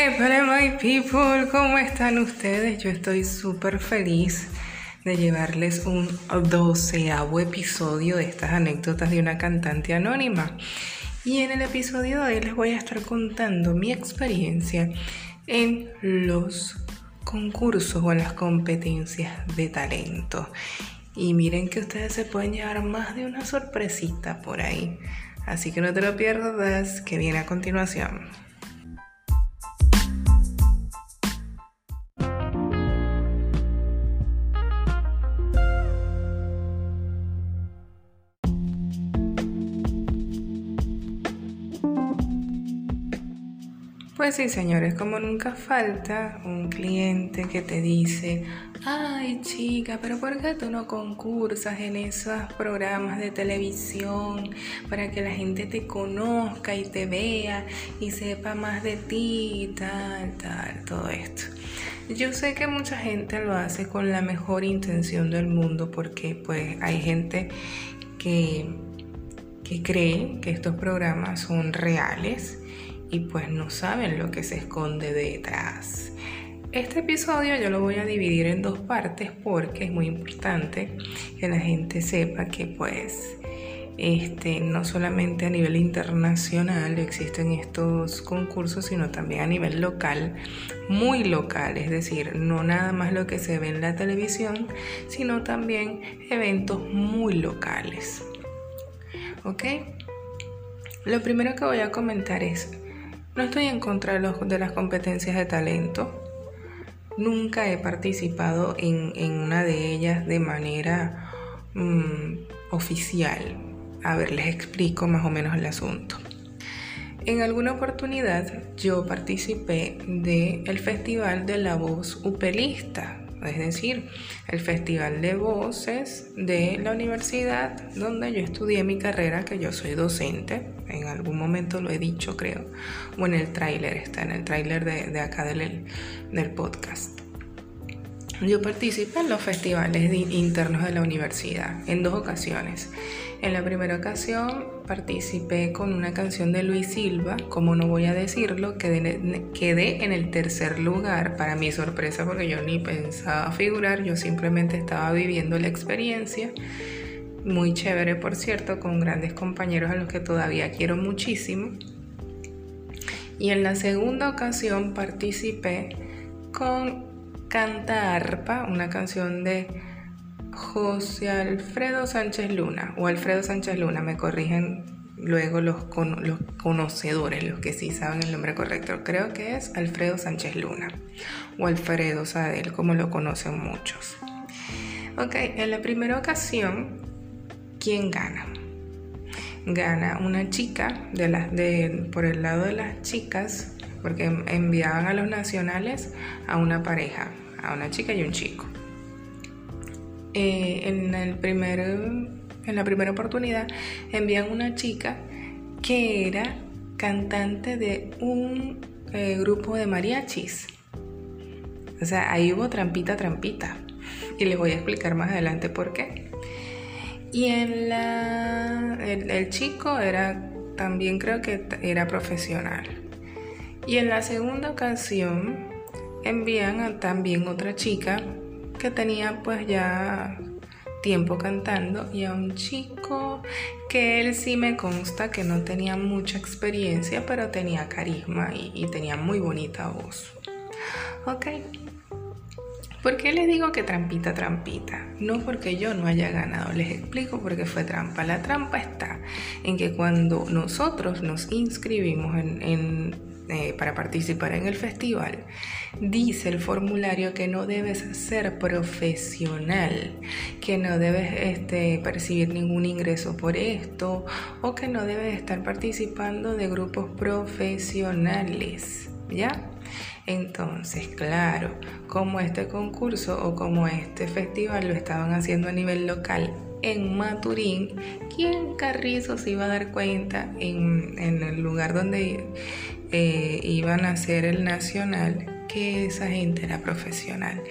Hola my people, ¿cómo están ustedes? Yo estoy súper feliz de llevarles un doceavo episodio de estas anécdotas de una cantante anónima. Y en el episodio de hoy les voy a estar contando mi experiencia en los concursos o en las competencias de talento. Y miren que ustedes se pueden llevar más de una sorpresita por ahí. Así que no te lo pierdas, que viene a continuación. Sí, señores, como nunca falta un cliente que te dice, ay chica, pero ¿por qué tú no concursas en esos programas de televisión para que la gente te conozca y te vea y sepa más de ti y tal, tal, todo esto? Yo sé que mucha gente lo hace con la mejor intención del mundo porque pues hay gente que, que cree que estos programas son reales y pues no saben lo que se esconde detrás. Este episodio yo lo voy a dividir en dos partes porque es muy importante que la gente sepa que pues este, no solamente a nivel internacional existen estos concursos, sino también a nivel local, muy local, es decir, no nada más lo que se ve en la televisión, sino también eventos muy locales. ¿Ok? Lo primero que voy a comentar es no estoy en contra de, las competencias de talento. Nunca he participado en, una de ellas de manera mm, oficial. A ver, les explico más o menos el asunto. En alguna oportunidad yo participé del Festival de la Voz Upelista, es decir, el Festival de Voces de la universidad donde yo estudié mi carrera, que yo soy docente, en algún momento lo he dicho creo, o en el tráiler, está en el tráiler de, acá del, del podcast. Yo participé en los festivales internos de la universidad en dos ocasiones. En la primera ocasión participé con una canción de Luis Silva, como no voy a decirlo, quedé, quedé en el tercer lugar para mi sorpresa porque yo ni pensaba figurar, yo simplemente estaba viviendo la experiencia. Muy chévere, por cierto, con grandes compañeros a los que todavía quiero muchísimo. Y en la segunda ocasión participé con Canta Arpa, una canción de José Alfredo Sánchez Luna o Alfredo Sánchez Luna, me corrigen luego los, conocedores, los que sí saben el nombre correcto. Creo que es Alfredo Sánchez Luna o Alfredo Sadel, como lo conocen muchos. Ok, en la primera ocasión, ¿quién gana? Gana una chica por el lado de las chicas, porque enviaban a los nacionales a una pareja, a una chica y un chico. Eh, en, la primera oportunidad envían una chica que era cantante de un eh, grupo de mariachis. O sea, ahí hubo trampita, trampita. Y les voy a explicar más adelante por qué. Y en la, el, chico era, también creo que era profesional. Y en la segunda ocasión envían a también otra chica que tenía pues ya tiempo cantando y a un chico que él sí me consta que no tenía mucha experiencia pero tenía carisma y, tenía muy bonita voz. Ok. ¿Por qué les digo que trampita, trampita? No porque yo no haya ganado, les explico por qué fue trampa. La trampa está en que cuando nosotros nos inscribimos en eh, para participar en el festival, dice el formulario que no debes ser profesional, que no debes este, percibir ningún ingreso por esto o que no debes estar participando de grupos profesionales, ¿ya? Entonces, claro, como este concurso o como este festival lo estaban haciendo a nivel local en Maturín, ¿quién carrizo se iba a dar cuenta en, en el lugar donde eh, iban a hacer el nacional que esa gente era profesional.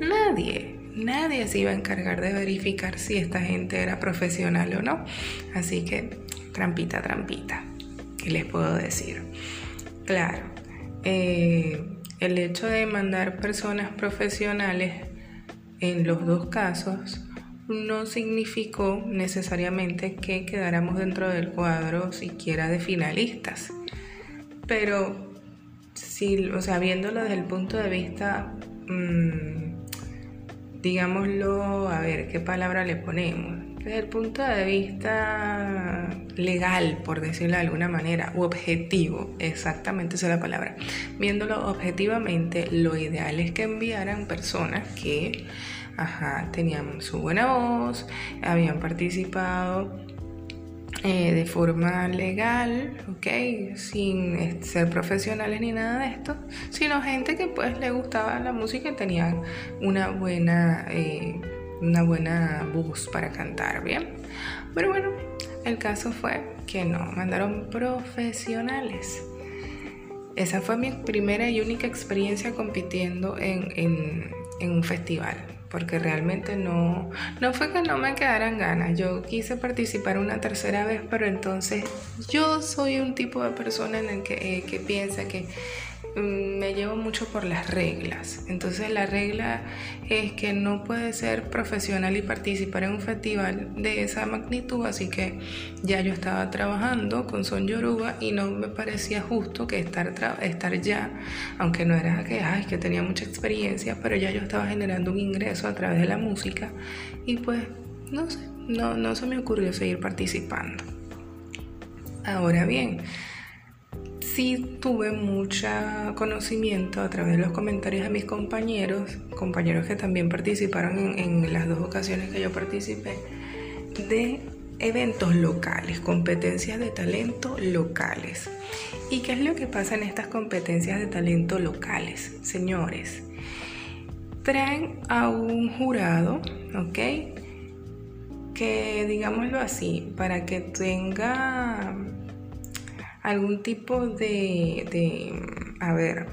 Nadie, nadie se iba a encargar de verificar si esta gente era profesional o no. Así que, trampita, trampita, ¿qué les puedo decir? Claro, eh, el hecho de mandar personas profesionales en los dos casos no significó necesariamente que quedáramos dentro del cuadro siquiera de finalistas. Pero si, o sea, viéndolo desde el punto de vista, mm, digámoslo, a ver, ¿qué palabra le ponemos? Desde el punto de vista legal, por decirlo de alguna manera, u objetivo, exactamente esa es la palabra. Viéndolo objetivamente, lo ideal es que enviaran personas que tenían su buena voz, habían participado eh, de forma legal. Sin ser profesionales ni nada de esto, sino gente que pues le gustaba la música y tenía una buena, eh, una buena voz para cantar, ¿bien? Pero bueno, el caso fue que no, mandaron profesionales. Esa fue mi primera y única experiencia compitiendo en un festival porque realmente no, no fue que no me quedaran ganas. Yo quise participar una tercera vez, pero entonces yo soy un tipo de persona en el que, eh, que piensa que me llevo mucho por las reglas. Entonces la regla es que no puede ser profesional y participar en un festival de esa magnitud, así que ya yo estaba trabajando con Son Yoruba y no me parecía justo que estar, estar ya, aunque no era que, ay, que tenía mucha experiencia, pero ya yo estaba generando un ingreso a través de la música y pues no sé, no, no se me ocurrió seguir participando. Ahora bien, sí tuve mucho conocimiento a través de los comentarios de mis compañeros, compañeros que también participaron en, las dos ocasiones que yo participé, de eventos locales, competencias de talento locales. ¿Y qué es lo que pasa en estas competencias de talento locales? Señores, traen a un jurado, ¿ok? Que digámoslo así, para que tenga algún tipo de, a ver,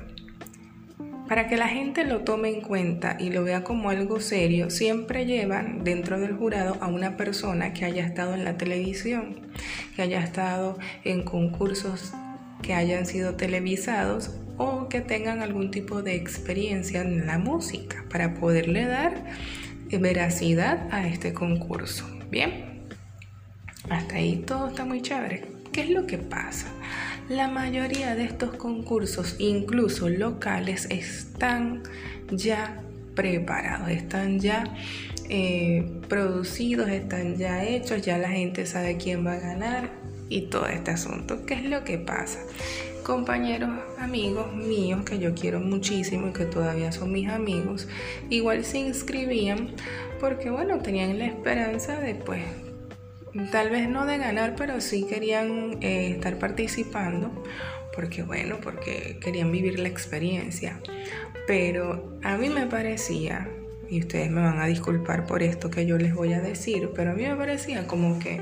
para que la gente lo tome en cuenta y lo vea como algo serio, siempre llevan dentro del jurado a una persona que haya estado en la televisión, que haya estado en concursos que hayan sido televisados o que tengan algún tipo de experiencia en la música para poderle dar veracidad a este concurso. Bien, hasta ahí todo está muy chévere. ¿Qué es lo que pasa? La mayoría de estos concursos, incluso locales, están ya preparados, están ya eh, producidos, están ya hechos, ya la gente sabe quién va a ganar y todo este asunto. ¿Qué es lo que pasa? Compañeros, amigos míos que yo quiero muchísimo y que todavía son mis amigos, igual se inscribían porque bueno, tenían la esperanza de pues tal vez no de ganar, pero sí querían eh, estar participando, porque bueno, porque querían vivir la experiencia. Pero a mí me parecía, y ustedes me van a disculpar por esto que yo les voy a decir, pero a mí me parecía como que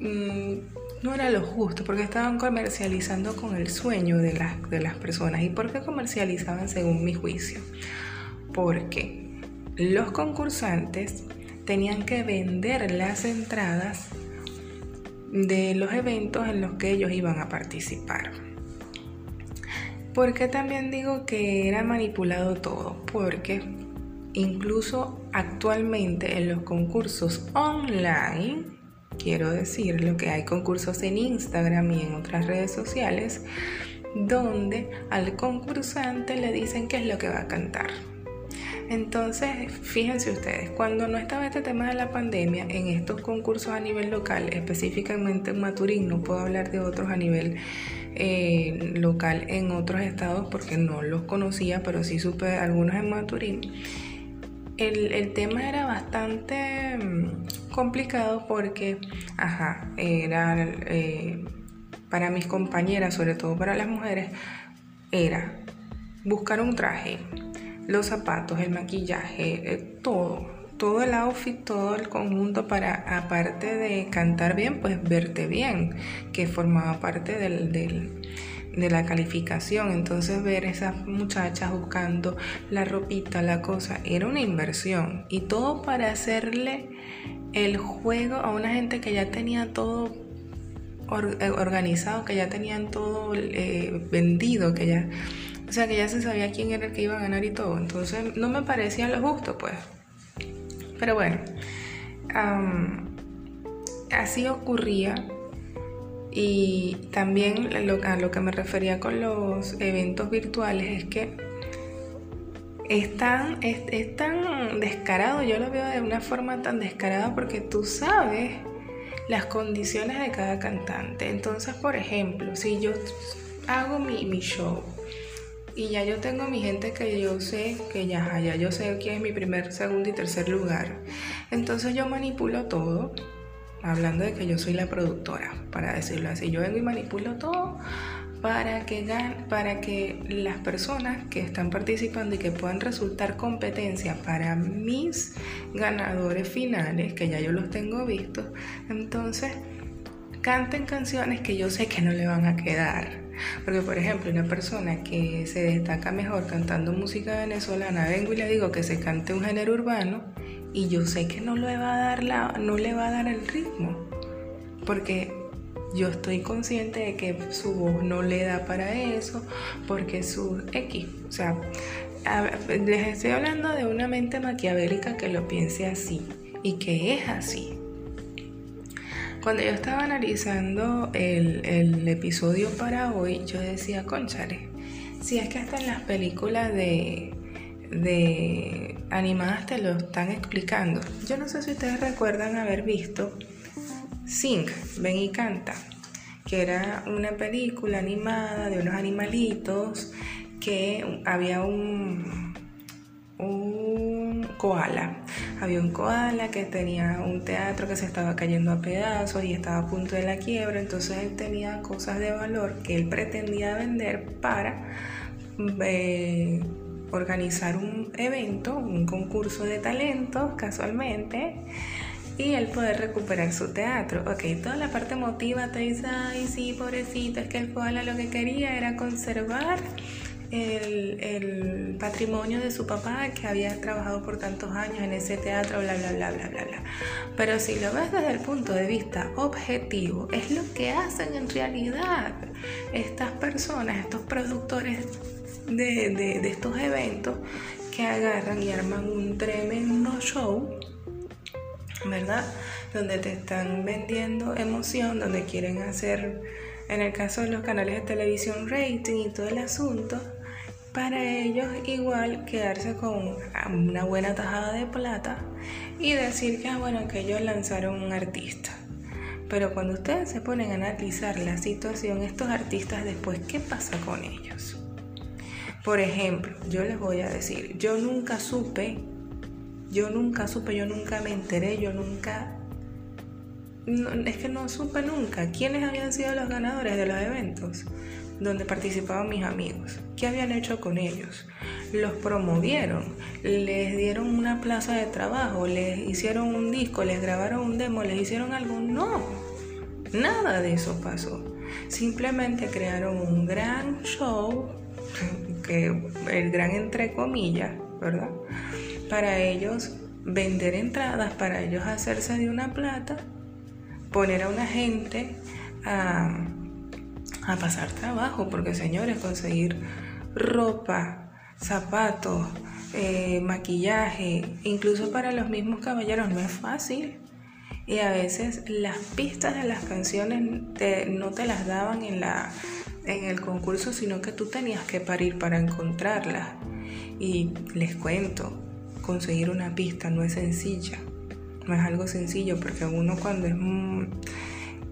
mm, no era lo justo, porque estaban comercializando con el sueño de las, de las personas. ¿Y por qué comercializaban según mi juicio? Porque los concursantes tenían que vender las entradas de los eventos en los que ellos iban a participar. ¿Por qué también digo que era manipulado todo? Porque incluso actualmente en los concursos online, quiero decir, lo que hay concursos en Instagram y en otras redes sociales, donde al concursante le dicen qué es lo que va a cantar. Entonces, fíjense ustedes, cuando no estaba este tema de la pandemia, en estos concursos a nivel local, específicamente en Maturín, no puedo hablar de otros a nivel eh, local en otros estados porque no los conocía, pero sí supe algunos en Maturín. El, tema era bastante mm, complicado porque, ajá, era eh, para mis compañeras, sobre todo para las mujeres, era buscar un traje, los zapatos, el maquillaje, eh, todo, todo el outfit, todo el conjunto para, aparte de cantar bien, pues verte bien, que formaba parte del, de la calificación. Entonces ver esas muchachas buscando la ropita, la cosa, era una inversión. Y todo para hacerle el juego a una gente que ya tenía todo eh, organizado, que ya tenían todo eh, vendido, que ya, o sea, que ya se sabía quién era el que iba a ganar y todo. Entonces no me parecía lo justo, pues. Pero bueno, así ocurría. Y también a lo que me refería con los eventos virtuales es que es tan, es, descarado, yo lo veo de una forma tan descarada porque tú sabes las condiciones de cada cantante. Entonces, por ejemplo, si yo hago mi, mi show y ya yo tengo mi gente que yo sé que ya, ya yo sé quién es mi primer, segundo y tercer lugar, entonces yo manipulo todo. Hablando de que yo soy la productora, para decirlo así, yo vengo y manipulo todo para que, para que las personas que están participando y que puedan resultar competencia para mis ganadores finales, que ya yo los tengo vistos, entonces canten canciones que yo sé que no le van a quedar. Porque, por ejemplo, una persona que se destaca mejor cantando música venezolana, vengo y le digo que se cante un género urbano y yo sé que no le va a dar, la, no le va a dar el ritmo. Porque yo estoy consciente de que su voz no le da para eso, porque su X, o sea, les estoy hablando de una mente maquiavélica que lo piense así y que es así. Cuando yo estaba analizando el, episodio para hoy, yo decía, conchale, si es que hasta en las películas de, de animadas te lo están explicando. Yo no sé si ustedes recuerdan haber visto Sing, Ven y Canta, que era una película animada de unos animalitos que había un, un koala. Había un koala que tenía un teatro que se estaba cayendo a pedazos y estaba a punto de la quiebra, entonces él tenía cosas de valor que él pretendía vender para eh, organizar un evento, un concurso de talentos casualmente y el poder recuperar su teatro. Ok, toda la parte emotiva te dice, ay, sí, pobrecito, es que el koala lo que quería era conservar el, patrimonio de su papá que había trabajado por tantos años en ese teatro, bla, bla, bla, bla, bla, bla. Pero si lo ves desde el punto de vista objetivo, es lo que hacen en realidad estas personas, estos productores de, de estos eventos que agarran y arman un tremendo show ¿verdad? Donde te están vendiendo emoción, donde quieren hacer, en el caso de los canales de televisión, rating y todo el asunto, para ellos igual quedarse con una buena tajada de plata y decir que, ah, bueno, que ellos lanzaron un artista. Pero cuando ustedes se ponen a analizar la situación, estos artistas después, ¿qué pasa con ellos? Por ejemplo, yo les voy a decir, yo nunca supe yo nunca supe, yo nunca me enteré, yo nunca... es que no supe nunca quiénes habían sido los ganadores de los eventos donde participaban mis amigos. ¿Qué habían hecho con ellos? Los promovieron, les dieron una plaza de trabajo, les hicieron un disco, les grabaron un demo, les hicieron algo. No, nada de eso pasó. Simplemente crearon un gran show, que el gran entre comillas, ¿verdad? para ellos vender entradas, para ellos hacerse de una plata, poner a una gente a, pasar trabajo, porque señores, conseguir ropa, zapatos, eh, maquillaje, incluso para los mismos caballeros no es fácil. Y a veces las pistas de las canciones no te las daban en, la, en el concurso, sino que tú tenías que parir para encontrarlas. Y les cuento, conseguir una pista no es sencilla, no es algo sencillo porque uno cuando es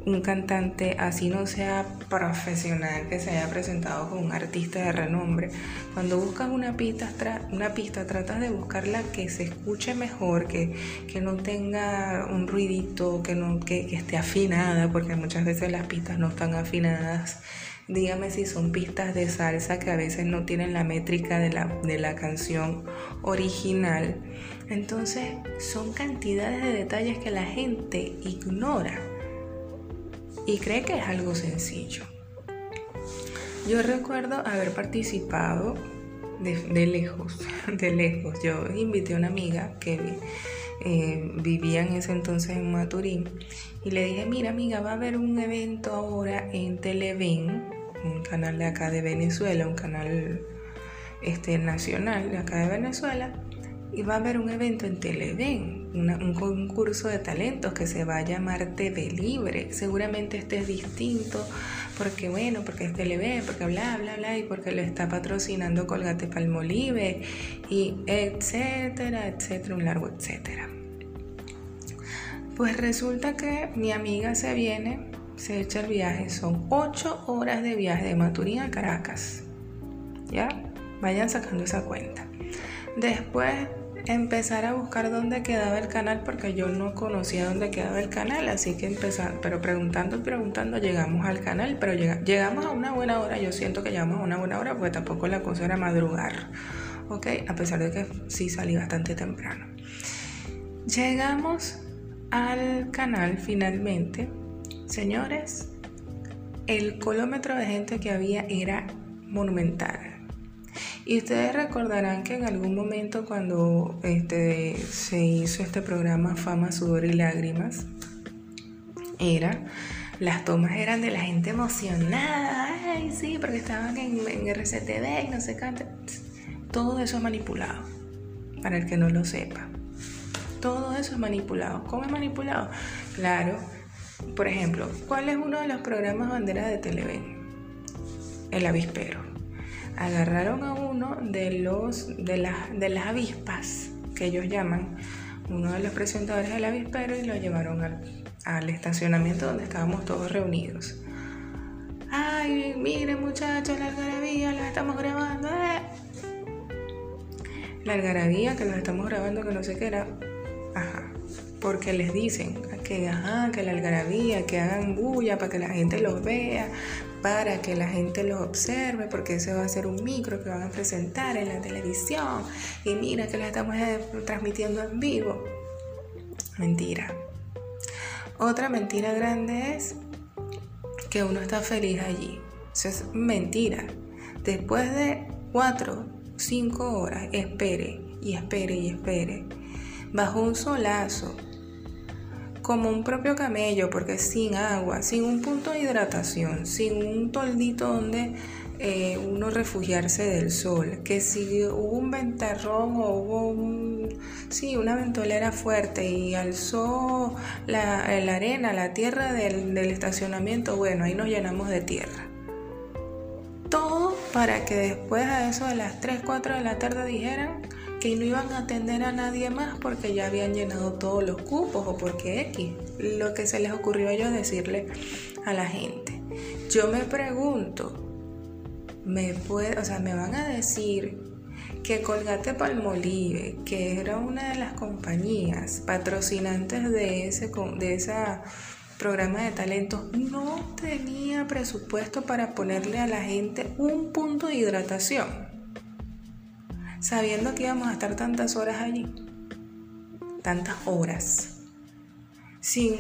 un, cantante así no sea profesional que se haya presentado con un artista de renombre, cuando buscas una pista, una pista tratas de buscarla que se escuche mejor, que, que no tenga un ruidito, que, no, que, que esté afinada, porque muchas veces las pistas no están afinadas Dígame si son pistas de salsa que a veces no tienen la métrica de la, de la canción original. Entonces son cantidades de detalles que la gente ignora y cree que es algo sencillo. Yo recuerdo haber participado de, lejos, de lejos. Yo invité a una amiga, Kevin, eh, vivía en ese entonces en Maturín. Y le dije, mira amiga, va a haber un evento ahora en Televen, un canal de acá de Venezuela, un canal este, nacional de acá de Venezuela y va a haber un evento en Televen, un concurso de talentos que se va a llamar TV Libre. Seguramente este es distinto porque, bueno, porque es Televen, porque bla, bla, bla, y porque lo está patrocinando Colgate Palmolive, y etcétera, etcétera, un largo etcétera. Pues resulta que mi amiga se viene, se echa el viaje, son ocho horas de viaje de Maturín a Caracas. ¿Ya? Vayan sacando esa cuenta. Después empezar a buscar dónde quedaba el canal porque yo no conocía dónde quedaba el canal, así que empezar, pero preguntando y preguntando llegamos al canal, pero llegamos a una buena hora, yo siento que llegamos a una buena hora porque tampoco la cosa era madrugar, ¿ok? A pesar de que sí salí bastante temprano. Llegamos al canal finalmente, señores, el colómetro de gente que había era monumental y ustedes recordarán que en algún momento cuando este, se hizo este programa Fama, Sudor y Lágrimas, era, las tomas eran de la gente emocionada, ay sí, porque estaban en, en RCTV y no sé qué. Todo eso es manipulado, para el que no lo sepa. Todo eso es manipulado. ¿Cómo es manipulado? Claro, por ejemplo, ¿cuál es uno de los programas bandera de Televen? El avispero agarraron a uno de los de las de las avispas que ellos llaman uno de los presentadores del avispero y lo llevaron al, estacionamiento donde estábamos todos reunidos. Ay, miren muchachos, la algarabía, la estamos grabando. Eh". La algarabía que los estamos grabando, que no sé qué era. Ajá. Porque les dicen que, ajá, que la algarabía, que hagan bulla para que la gente los vea, para que la gente lo observe, porque ese va a ser un micro que van a presentar en la televisión. Y mira que lo estamos eh, transmitiendo en vivo. Mentira. Otra mentira grande es que uno está feliz allí. Eso es mentira. Después de cuatro, cinco horas, espere y espere y espere. Bajo un solazo, como un propio camello, porque sin agua, sin un punto de hidratación, sin un toldito donde eh, uno refugiarse del sol, que si hubo un ventarrón o hubo un, sí, una ventolera fuerte y alzó la, arena, la tierra del, del estacionamiento, bueno, ahí nos llenamos de tierra. Todo para que después a eso de las 3, 4 de la tarde dijeran, que no iban a atender a nadie más porque ya habían llenado todos los cupos o porque X, lo que se les ocurrió a ellos decirle a la gente. Yo me pregunto, me puede, o sea, me van a decir que Colgate Palmolive, que era una de las compañías patrocinantes de ese de programa de talentos, no tenía presupuesto para ponerle a la gente un punto de hidratación sabiendo que íbamos a estar tantas horas allí, tantas horas, sin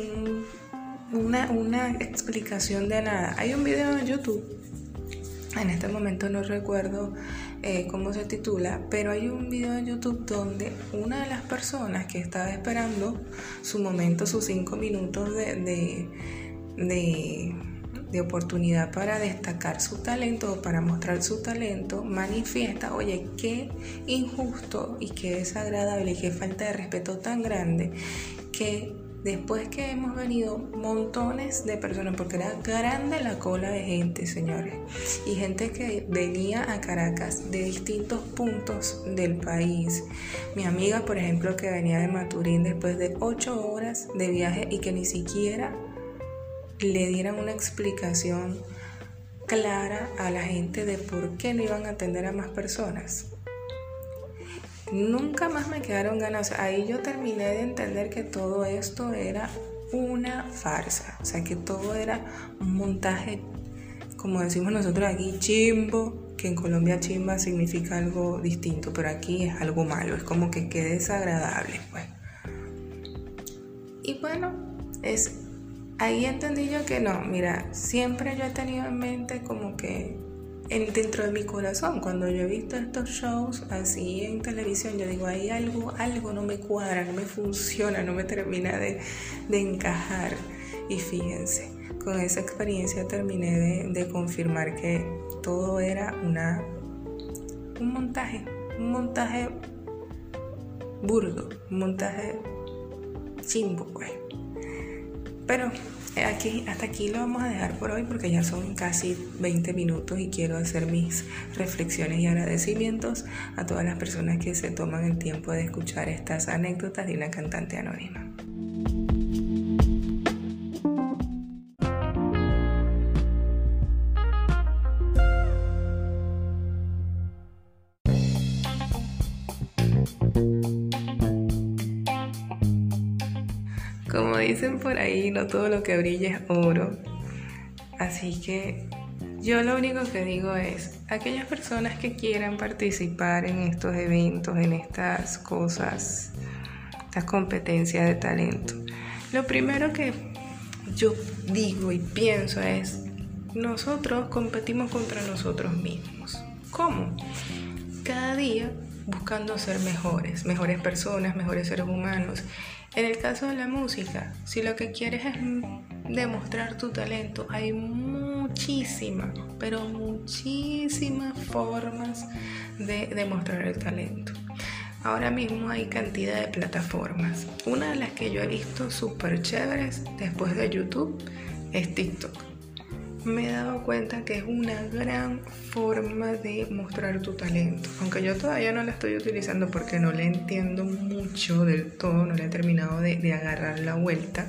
una, una explicación de nada. Hay un video en YouTube, en este momento no recuerdo eh, cómo se titula, pero hay un video en YouTube donde una de las personas que estaba esperando su momento, sus cinco minutos de, de de oportunidad para destacar su talento o para mostrar su talento, manifiesta, oye, qué injusto y qué desagradable y qué falta de respeto tan grande que después que hemos venido montones de personas, porque era grande la cola de gente, señores, y gente que venía a Caracas de distintos puntos del país. Mi amiga, por ejemplo, que venía de Maturín después de ocho horas de viaje y que ni siquiera le dieran una explicación clara a la gente de por qué no iban a atender a más personas. Nunca más me quedaron ganas. ahí yo terminé de entender que todo esto era una farsa. O sea, que todo era un montaje, como decimos nosotros aquí, chimbo, que en Colombia chimba significa algo distinto, pero aquí es algo malo. Es como que quede desagradable, pues. Y bueno, es ahí entendí yo que no, mira, siempre yo he tenido en mente como que dentro de mi corazón, cuando yo he visto estos shows así en televisión, yo digo, hay algo, algo no me cuadra, no me funciona, no me termina de, encajar. Y fíjense, con esa experiencia terminé de, de confirmar que todo era una, un montaje, un montaje burdo, un montaje chimbo, pues. Pero aquí, hasta aquí lo vamos a dejar por hoy porque ya son casi 20 minutos y quiero hacer mis reflexiones y agradecimientos a todas las personas que se toman el tiempo de escuchar estas anécdotas de una cantante anónima. Como dicen por ahí, no todo lo que brilla es oro. Así que yo lo único que digo es, aquellas personas que quieran participar en estos eventos, en estas cosas, estas competencias de talento, lo primero que yo digo y pienso es, nosotros competimos contra nosotros mismos. ¿Cómo? Cada día buscando ser mejores, mejores personas, mejores seres humanos. En el caso de la música, si lo que quieres es demostrar tu talento, hay muchísimas, pero muchísimas formas de demostrar el talento. Ahora mismo hay cantidad de plataformas. Una de las que yo he visto súper chéveres después de YouTube es TikTok me he dado cuenta que es una gran forma de mostrar tu talento. Aunque yo todavía no la estoy utilizando porque no le entiendo mucho del todo, no le he terminado de, agarrar la vuelta.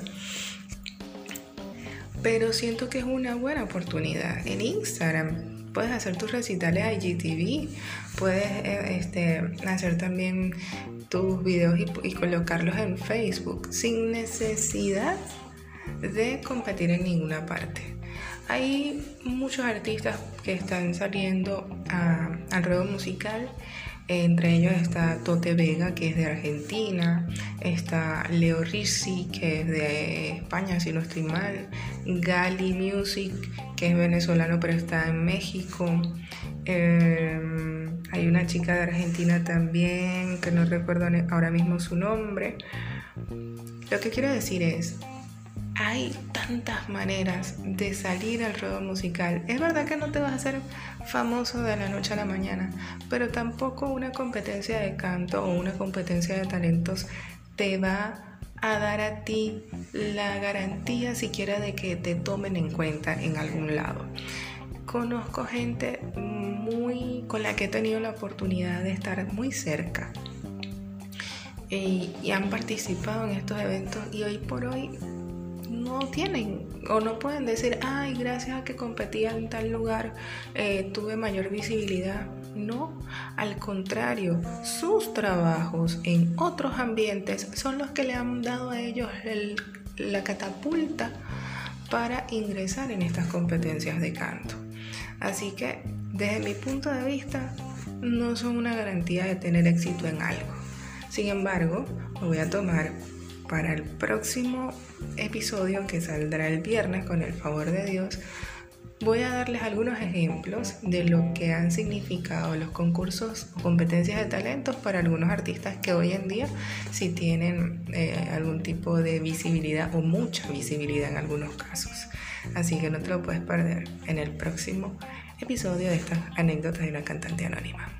Pero siento que es una buena oportunidad. En Instagram puedes hacer tus recitales a IGTV, puedes eh, este, hacer también tus videos y colocarlos en Facebook sin necesidad de competir en ninguna parte. Hay muchos artistas que están saliendo al ruedo musical. Entre ellos está Tote Vega, que es de Argentina. Está Leo Rizzi, que es de España, si no estoy mal. Gali Music, que es venezolano, pero está en México. Em, hay una chica de Argentina también, que no recuerdo ahora mismo su nombre. Lo que quiero decir es, hay tantas maneras de salir al ruedo musical. Es verdad que no te vas a hacer famoso de la noche a la mañana, pero tampoco una competencia de canto o una competencia de talentos te va a dar a ti la garantía siquiera de que te tomen en cuenta en algún lado. Conozco gente muy con la que he tenido la oportunidad de estar muy cerca y, y han participado en estos eventos y hoy por hoy no tienen o no pueden decir, ay, gracias a que competía en tal lugar eh, tuve mayor visibilidad. No, al contrario, sus trabajos en otros ambientes son los que le han dado a ellos la catapulta para ingresar en estas competencias de canto. Así que, desde mi punto de vista, no son una garantía de tener éxito en algo. Sin embargo, me voy a tomar para el próximo episodio que saldrá el viernes con el favor de Dios, voy a darles algunos ejemplos de lo que han significado los concursos o competencias de talentos para algunos artistas que hoy en día sí tienen eh, algún tipo de visibilidad o mucha visibilidad en algunos casos. Así que no te lo puedes perder en el próximo episodio de estas anécdotas de una cantante anónima.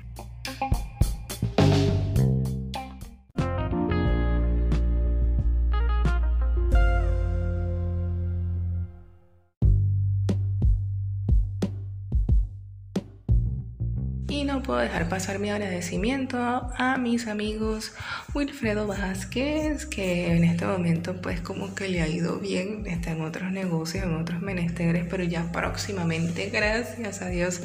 Puedo dejar pasar mi agradecimiento a mis amigos Wilfredo Vázquez, que en este momento pues como que le ha ido bien, está en otros negocios, en otros menesteres, pero ya próximamente, gracias a Dios,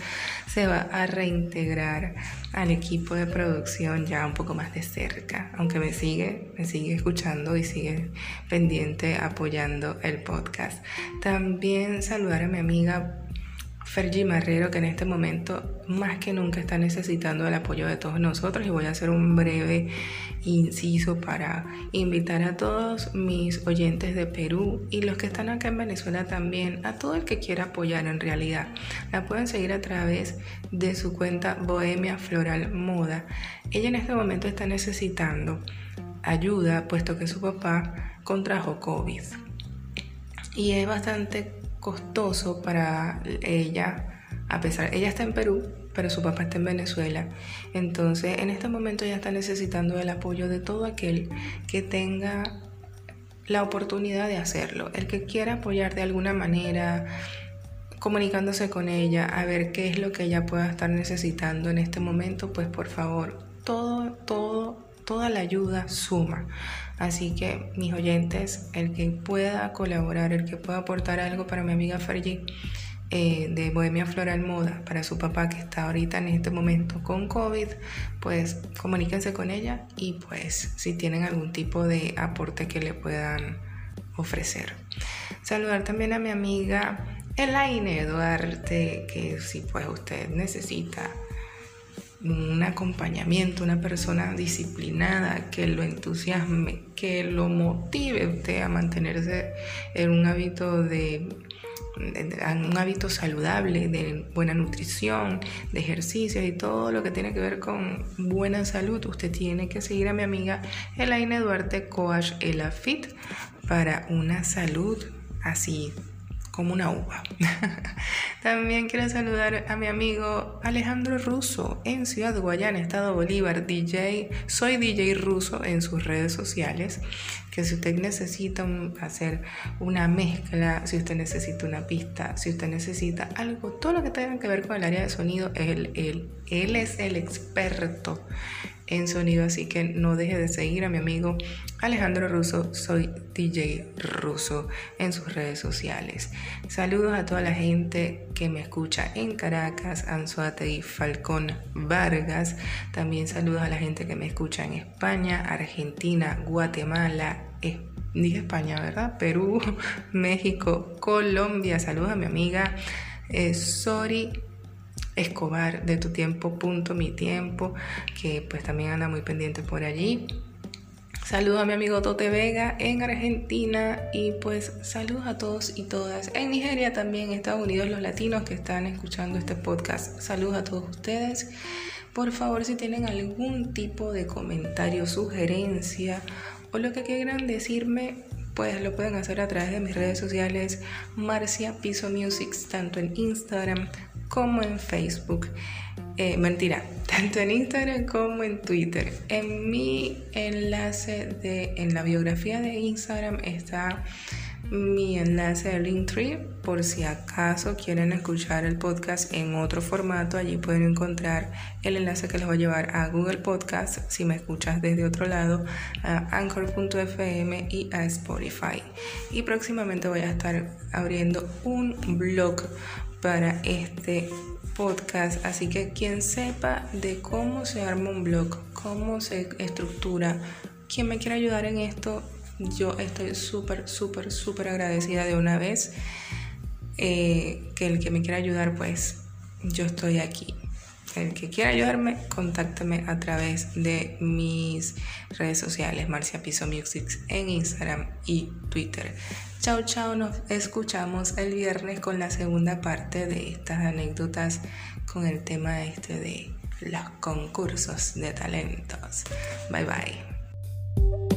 se va a reintegrar al equipo de producción ya un poco más de cerca, aunque me sigue, me sigue escuchando y sigue pendiente apoyando el podcast. También saludar a mi amiga Fergie Marrero, que en este momento más que nunca está necesitando el apoyo de todos nosotros. Y voy a hacer un breve inciso para invitar a todos mis oyentes de Perú y los que están acá en Venezuela también, a todo el que quiera apoyar en realidad. La pueden seguir a través de su cuenta Bohemia Floral Moda. Ella en este momento está necesitando ayuda puesto que su papá contrajo COVID. Y es bastante costoso para ella, a pesar, ella está en Perú, pero su papá está en Venezuela. Entonces, en este momento ella está necesitando el apoyo de todo aquel que tenga la oportunidad de hacerlo, el que quiera apoyar de alguna manera, comunicándose con ella, a ver qué es lo que ella pueda estar necesitando en este momento, pues por favor, todo, todo, toda la ayuda suma. Así que mis oyentes, el que pueda colaborar, el que pueda aportar algo para mi amiga Fergie eh, de Bohemia Floral Moda, para su papá que está ahorita en este momento con COVID, pues comuníquense con ella y pues si tienen algún tipo de aporte que le puedan ofrecer. Saludar también a mi amiga Elaine Duarte, que si pues usted necesita un acompañamiento, una persona disciplinada que lo entusiasme, que lo motive usted a mantenerse en un hábito de un hábito saludable, de buena nutrición, de ejercicio y todo lo que tiene que ver con buena salud, usted tiene que seguir a mi amiga Elaine Duarte Coach Elafit para una salud así como una uva. También quiero saludar a mi amigo Alejandro Russo en Ciudad Guayana, Estado Bolívar, DJ, soy DJ ruso en sus redes sociales, que si usted necesita hacer una mezcla, si usted necesita una pista, si usted necesita algo, todo lo que tenga que ver con el área de sonido, él, él es el experto en sonido, así que no deje de seguir a mi amigo Alejandro Russo, soy DJ Russo en sus redes sociales. Saludos a toda la gente que me escucha en Caracas, y Falcón, Vargas. También saludos a la gente que me escucha en España, Argentina, Guatemala, dije España, ¿verdad? Perú, México, Colombia. Saludos a mi amiga eh, Sori Escobar de tu tiempo, punto mi tiempo, que pues también anda muy pendiente por allí. Saludos a mi amigo Tote Vega en Argentina y pues saludos a todos y todas en Nigeria también, Estados Unidos, los latinos que están escuchando este podcast. Saludos a todos ustedes. Por favor, si tienen algún tipo de comentario, sugerencia o lo que quieran decirme, pues lo pueden hacer a través de mis redes sociales Marcia Piso Music, tanto en Instagram como en Facebook. Eh, mentira, tanto en Instagram como en Twitter. En mi enlace de, en la biografía de Instagram está mi enlace de Linktree por si acaso quieren escuchar el podcast en otro formato allí pueden encontrar el enlace que les va a llevar a Google Podcast si me escuchas desde otro lado a anchor.fm y a Spotify y próximamente voy a estar abriendo un blog para este podcast. Así que quien sepa de cómo se arma un blog, cómo se estructura, quien me quiera ayudar en esto, yo estoy súper, súper, súper agradecida de una vez. Eh, que el que me quiera ayudar, pues yo estoy aquí. El que quiera ayudarme, contáctame a través de mis redes sociales, Marcia Piso Music en Instagram y Twitter. Chao, chao, nos escuchamos el viernes con la segunda parte de estas anécdotas con el tema este de los concursos de talentos. Bye bye.